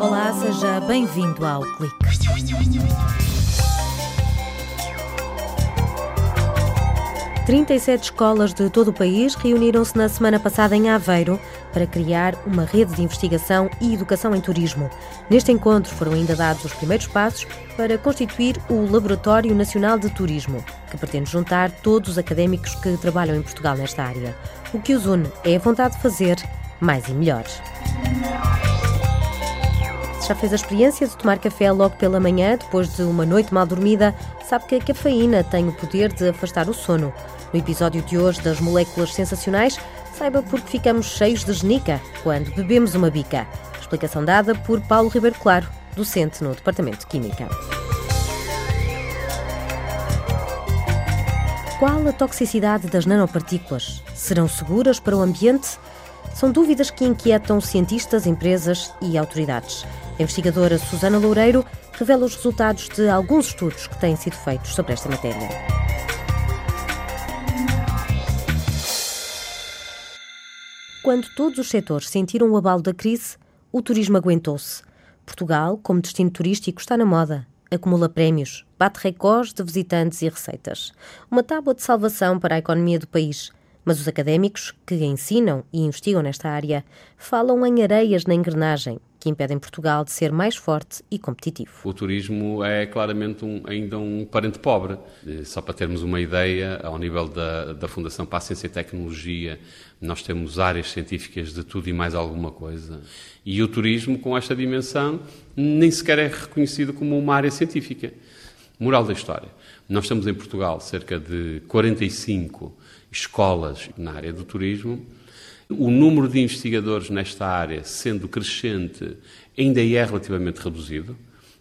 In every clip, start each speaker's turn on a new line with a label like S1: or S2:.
S1: Olá, seja bem-vindo ao Clique. 37 escolas de todo o país reuniram-se na semana passada em Aveiro para criar uma rede de investigação e educação em turismo. Neste encontro foram ainda dados os primeiros passos para constituir o Laboratório Nacional de Turismo, que pretende juntar todos os académicos que trabalham em Portugal nesta área. O que os une é a vontade de fazer mais e melhor. Se já fez a experiência de tomar café logo pela manhã, depois de uma noite mal dormida, sabe que a cafeína tem o poder de afastar o sono. No episódio de hoje das moléculas sensacionais, saiba porque ficamos cheios de genica quando bebemos uma bica. Explicação dada por Paulo Ribeiro Claro, docente no Departamento de Química. Qual a toxicidade das nanopartículas? Serão seguras para o ambiente? São dúvidas que inquietam cientistas, empresas e autoridades. A investigadora Susana Loureiro revela os resultados de alguns estudos que têm sido feitos sobre esta matéria. Quando todos os setores sentiram o abalo da crise, o turismo aguentou-se. Portugal, como destino turístico, está na moda. Acumula prémios, bate recordes de visitantes e receitas. Uma tábua de salvação para a economia do país. Mas os académicos que ensinam e investigam nesta área falam em areias na engrenagem que impedem Portugal de ser mais forte e competitivo.
S2: O turismo é claramente um, ainda um parente pobre. Só para termos uma ideia, ao nível da, da Fundação para a Ciência e Tecnologia, nós temos áreas científicas de tudo e mais alguma coisa. E o turismo, com esta dimensão, nem sequer é reconhecido como uma área científica. Moral da história. Nós temos em Portugal cerca de 45 escolas na área do turismo o número de investigadores nesta área, sendo crescente, ainda é relativamente reduzido.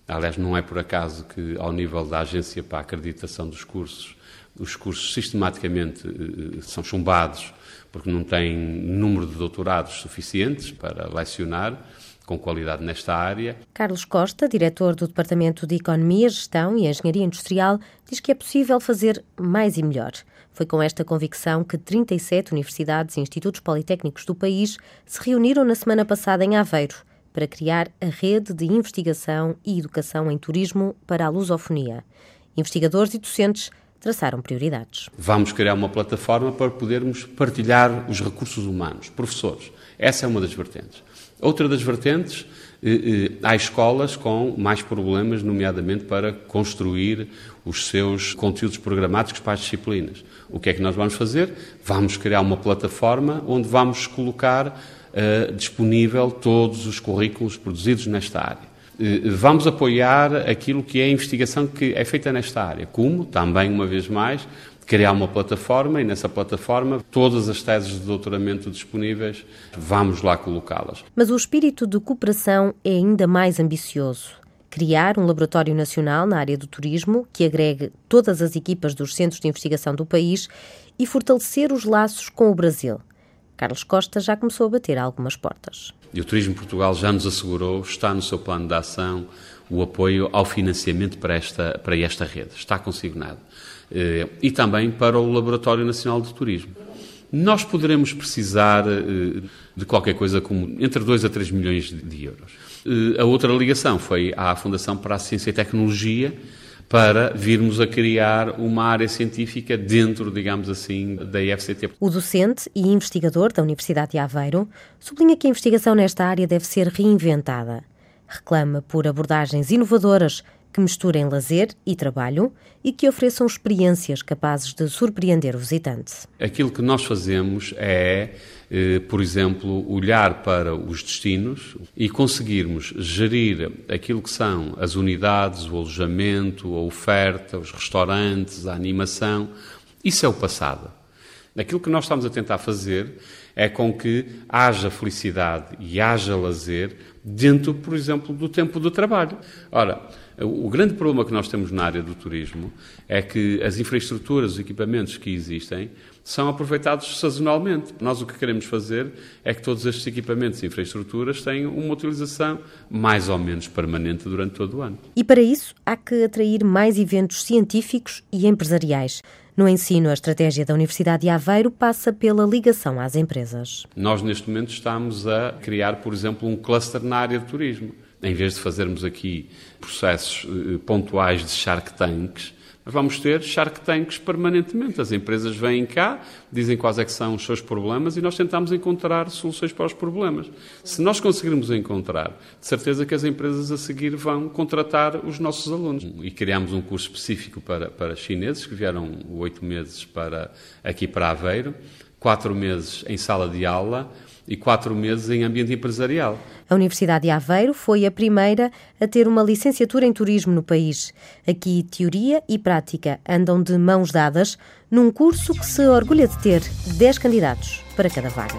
S2: Aliás, não é por acaso que, ao nível da Agência para a Acreditação dos Cursos, os cursos sistematicamente eh, são chumbados porque não têm número de doutorados suficientes para lecionar com qualidade nesta área.
S1: Carlos Costa, diretor do Departamento de Economia, Gestão e Engenharia Industrial, diz que é possível fazer mais e melhor. Foi com esta convicção que 37 universidades e institutos politécnicos do país se reuniram na semana passada em Aveiro para criar a rede de investigação e educação em turismo para a lusofonia. Investigadores e docentes traçaram prioridades.
S2: Vamos criar uma plataforma para podermos partilhar os recursos humanos, professores. Essa é uma das vertentes. Outra das vertentes há escolas com mais problemas, nomeadamente para construir os seus conteúdos programáticos para as disciplinas. O que é que nós vamos fazer? Vamos criar uma plataforma onde vamos colocar uh, disponível todos os currículos produzidos nesta área. Vamos apoiar aquilo que é a investigação que é feita nesta área, como, também, uma vez mais, criar uma plataforma e nessa plataforma todas as teses de doutoramento disponíveis, vamos lá colocá-las.
S1: Mas o espírito de cooperação é ainda mais ambicioso. Criar um laboratório nacional na área do turismo que agregue todas as equipas dos centros de investigação do país e fortalecer os laços com o Brasil. Carlos Costa já começou a bater algumas portas.
S2: E o Turismo Portugal já nos assegurou, está no seu plano de ação, o apoio ao financiamento para esta, para esta rede. Está consignado. Eh, e também para o Laboratório Nacional de Turismo. Nós poderemos precisar eh, de qualquer coisa como entre 2 a 3 milhões de euros. Eh, a outra ligação foi à Fundação para a Ciência e Tecnologia, para virmos a criar uma área científica dentro, digamos assim, da IFCT.
S1: O docente e investigador da Universidade de Aveiro sublinha que a investigação nesta área deve ser reinventada. Reclama por abordagens inovadoras que misturem lazer e trabalho e que ofereçam experiências capazes de surpreender o visitante.
S2: Aquilo que nós fazemos é, por exemplo, olhar para os destinos e conseguirmos gerir aquilo que são as unidades, o alojamento, a oferta, os restaurantes, a animação. Isso é o passado. Aquilo que nós estamos a tentar fazer é com que haja felicidade e haja lazer dentro, por exemplo, do tempo do trabalho. Ora, o grande problema que nós temos na área do turismo é que as infraestruturas, os equipamentos que existem, são aproveitados sazonalmente. Nós o que queremos fazer é que todos estes equipamentos e infraestruturas tenham uma utilização mais ou menos permanente durante todo o ano.
S1: E para isso há que atrair mais eventos científicos e empresariais. No ensino, a estratégia da Universidade de Aveiro passa pela ligação às empresas.
S2: Nós, neste momento, estamos a criar, por exemplo, um cluster na área de turismo. Em vez de fazermos aqui processos eh, pontuais de Shark Tanks, vamos ter Shark Tanks permanentemente. As empresas vêm cá, dizem quais é que são os seus problemas e nós tentamos encontrar soluções para os problemas. Se nós conseguirmos encontrar, de certeza que as empresas a seguir vão contratar os nossos alunos. E criamos um curso específico para, para chineses, que vieram oito meses para, aqui para Aveiro, quatro meses em sala de aula, e quatro meses em ambiente empresarial.
S1: A Universidade de Aveiro foi a primeira a ter uma licenciatura em turismo no país. Aqui, teoria e prática andam de mãos dadas num curso que se orgulha de ter 10 candidatos para cada vaga.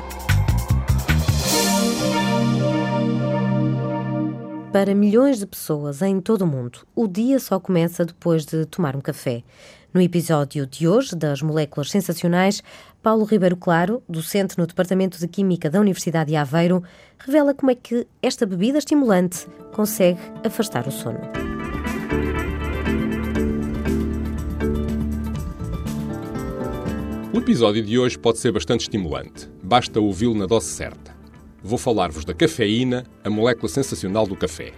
S1: Para milhões de pessoas em todo o mundo, o dia só começa depois de tomar um café. No episódio de hoje das Moléculas Sensacionais, Paulo Ribeiro Claro, docente no Departamento de Química da Universidade de Aveiro, revela como é que esta bebida estimulante consegue afastar o sono.
S3: O episódio de hoje pode ser bastante estimulante. Basta ouvi-lo na dose certa. Vou falar-vos da cafeína, a molécula sensacional do café.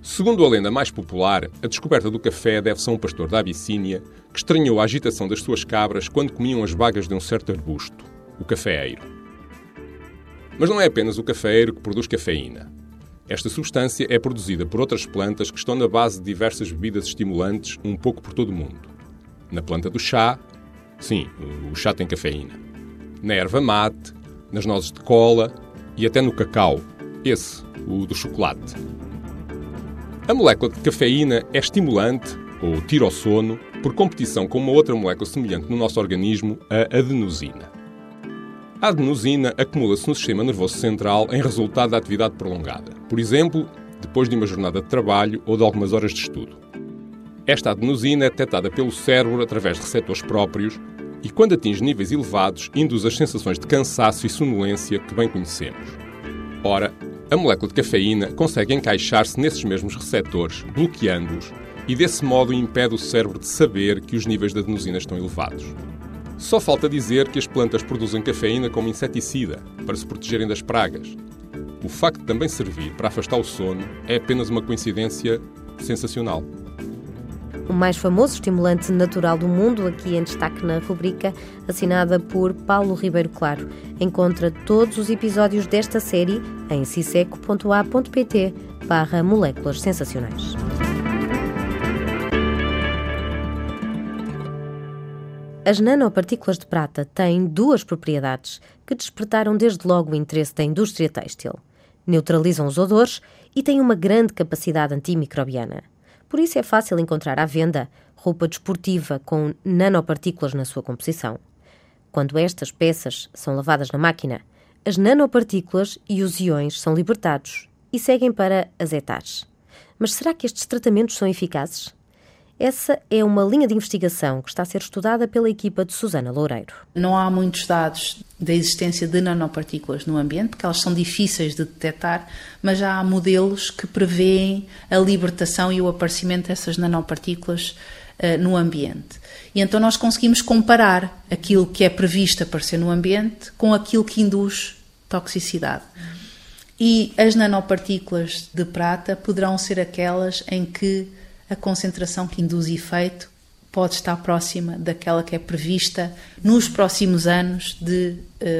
S3: Segundo a lenda mais popular, a descoberta do café deve-se a um pastor da Abissínia que estranhou a agitação das suas cabras quando comiam as bagas de um certo arbusto, o cafeeiro. Mas não é apenas o cafeeiro que produz cafeína. Esta substância é produzida por outras plantas que estão na base de diversas bebidas estimulantes um pouco por todo o mundo. Na planta do chá, sim, o chá tem cafeína. Na erva mate, nas nozes de cola e até no cacau, esse, o do chocolate. A molécula de cafeína é estimulante, ou tira o sono, por competição com uma outra molécula semelhante no nosso organismo, a adenosina. A adenosina acumula-se no sistema nervoso central em resultado da atividade prolongada, por exemplo, depois de uma jornada de trabalho ou de algumas horas de estudo. Esta adenosina é detectada pelo cérebro através de receptores próprios e, quando atinge níveis elevados, induz as sensações de cansaço e sonolência que bem conhecemos. Ora, a molécula de cafeína consegue encaixar-se nesses mesmos receptores, bloqueando-os, e desse modo impede o cérebro de saber que os níveis de adenosina estão elevados. Só falta dizer que as plantas produzem cafeína como inseticida, para se protegerem das pragas. O facto de também servir para afastar o sono é apenas uma coincidência sensacional
S1: o mais famoso estimulante natural do mundo, aqui em destaque na rubrica, assinada por Paulo Ribeiro Claro. Encontra todos os episódios desta série em ciseco.a.pt barra moléculas sensacionais. As nanopartículas de prata têm duas propriedades que despertaram desde logo o interesse da indústria têxtil. Neutralizam os odores e têm uma grande capacidade antimicrobiana. Por isso é fácil encontrar à venda roupa desportiva com nanopartículas na sua composição. Quando estas peças são lavadas na máquina, as nanopartículas e os iões são libertados e seguem para as etares. Mas será que estes tratamentos são eficazes? Essa é uma linha de investigação que está a ser estudada pela equipa de Susana Loureiro.
S4: Não há muitos dados da existência de nanopartículas no ambiente, porque elas são difíceis de detectar, mas já há modelos que prevêem a libertação e o aparecimento dessas nanopartículas uh, no ambiente. E então nós conseguimos comparar aquilo que é previsto aparecer no ambiente com aquilo que induz toxicidade. E as nanopartículas de prata poderão ser aquelas em que a concentração que induz efeito pode estar próxima daquela que é prevista nos próximos anos de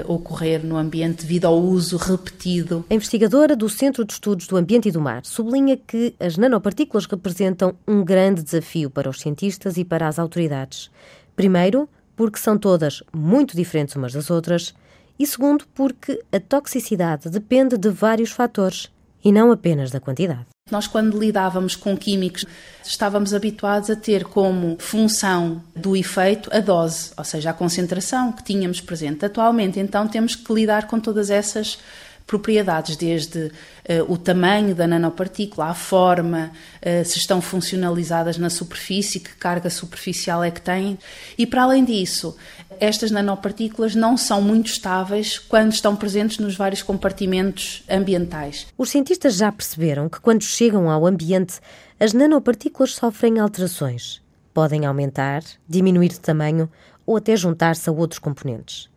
S4: uh, ocorrer no ambiente devido ao uso repetido.
S1: A investigadora do Centro de Estudos do Ambiente e do Mar sublinha que as nanopartículas representam um grande desafio para os cientistas e para as autoridades. Primeiro, porque são todas muito diferentes umas das outras, e segundo, porque a toxicidade depende de vários fatores e não apenas da quantidade.
S4: Nós, quando lidávamos com químicos, estávamos habituados a ter como função do efeito a dose, ou seja, a concentração que tínhamos presente. Atualmente, então, temos que lidar com todas essas propriedades, desde uh, o tamanho da nanopartícula, a forma, uh, se estão funcionalizadas na superfície, que carga superficial é que têm. E para além disso, estas nanopartículas não são muito estáveis quando estão presentes nos vários compartimentos ambientais.
S1: Os cientistas já perceberam que quando chegam ao ambiente, as nanopartículas sofrem alterações podem aumentar, diminuir de tamanho ou até juntar-se a outros componentes.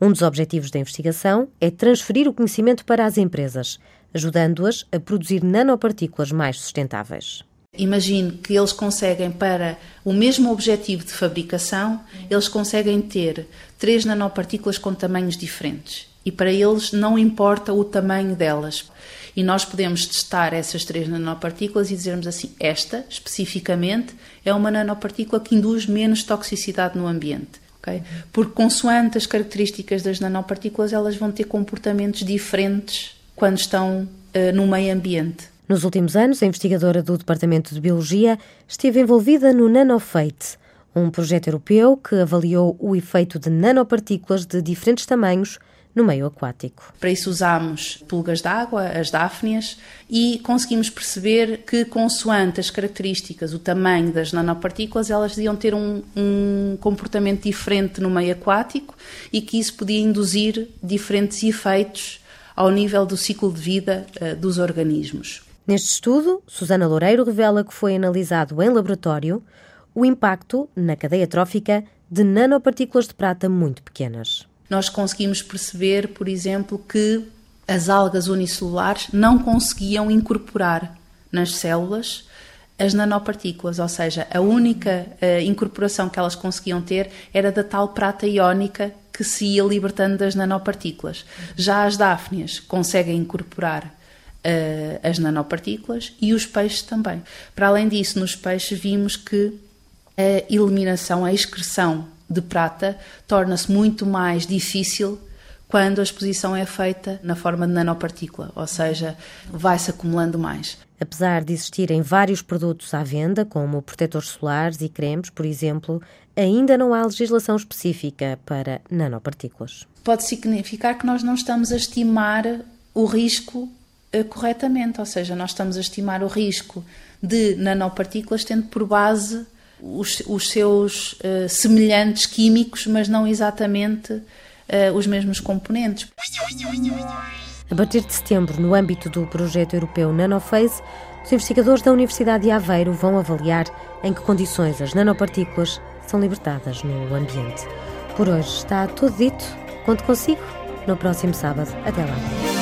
S1: Um dos objetivos da investigação é transferir o conhecimento para as empresas, ajudando-as a produzir nanopartículas mais sustentáveis.
S4: Imagine que eles conseguem, para o mesmo objetivo de fabricação, eles conseguem ter três nanopartículas com tamanhos diferentes. E para eles não importa o tamanho delas. E nós podemos testar essas três nanopartículas e dizermos assim: esta, especificamente, é uma nanopartícula que induz menos toxicidade no ambiente. Okay? Porque, consoante as características das nanopartículas, elas vão ter comportamentos diferentes quando estão uh, no meio ambiente.
S1: Nos últimos anos, a investigadora do Departamento de Biologia esteve envolvida no NanoFate, um projeto europeu que avaliou o efeito de nanopartículas de diferentes tamanhos no meio aquático.
S4: Para isso usámos pulgas d'água, as dáfnias, e conseguimos perceber que, consoante as características, o tamanho das nanopartículas, elas iam ter um, um comportamento diferente no meio aquático e que isso podia induzir diferentes efeitos ao nível do ciclo de vida uh, dos organismos.
S1: Neste estudo, Susana Loureiro revela que foi analisado em laboratório o impacto na cadeia trófica de nanopartículas de prata muito pequenas.
S4: Nós conseguimos perceber, por exemplo, que as algas unicelulares não conseguiam incorporar nas células as nanopartículas, ou seja, a única uh, incorporação que elas conseguiam ter era da tal prata iónica que se ia libertando das nanopartículas. Já as dáfnias conseguem incorporar uh, as nanopartículas e os peixes também. Para além disso, nos peixes vimos que a eliminação, a excreção de prata torna-se muito mais difícil quando a exposição é feita na forma de nanopartícula, ou seja, vai-se acumulando mais.
S1: Apesar de existirem vários produtos à venda, como protetores solares e cremes, por exemplo, ainda não há legislação específica para nanopartículas.
S4: Pode significar que nós não estamos a estimar o risco eh, corretamente, ou seja, nós estamos a estimar o risco de nanopartículas tendo por base os, os seus uh, semelhantes químicos, mas não exatamente uh, os mesmos componentes.
S1: A partir de setembro, no âmbito do projeto europeu NanoPhase, os investigadores da Universidade de Aveiro vão avaliar em que condições as nanopartículas são libertadas no ambiente. Por hoje está tudo dito. Conto consigo no próximo sábado. Até lá.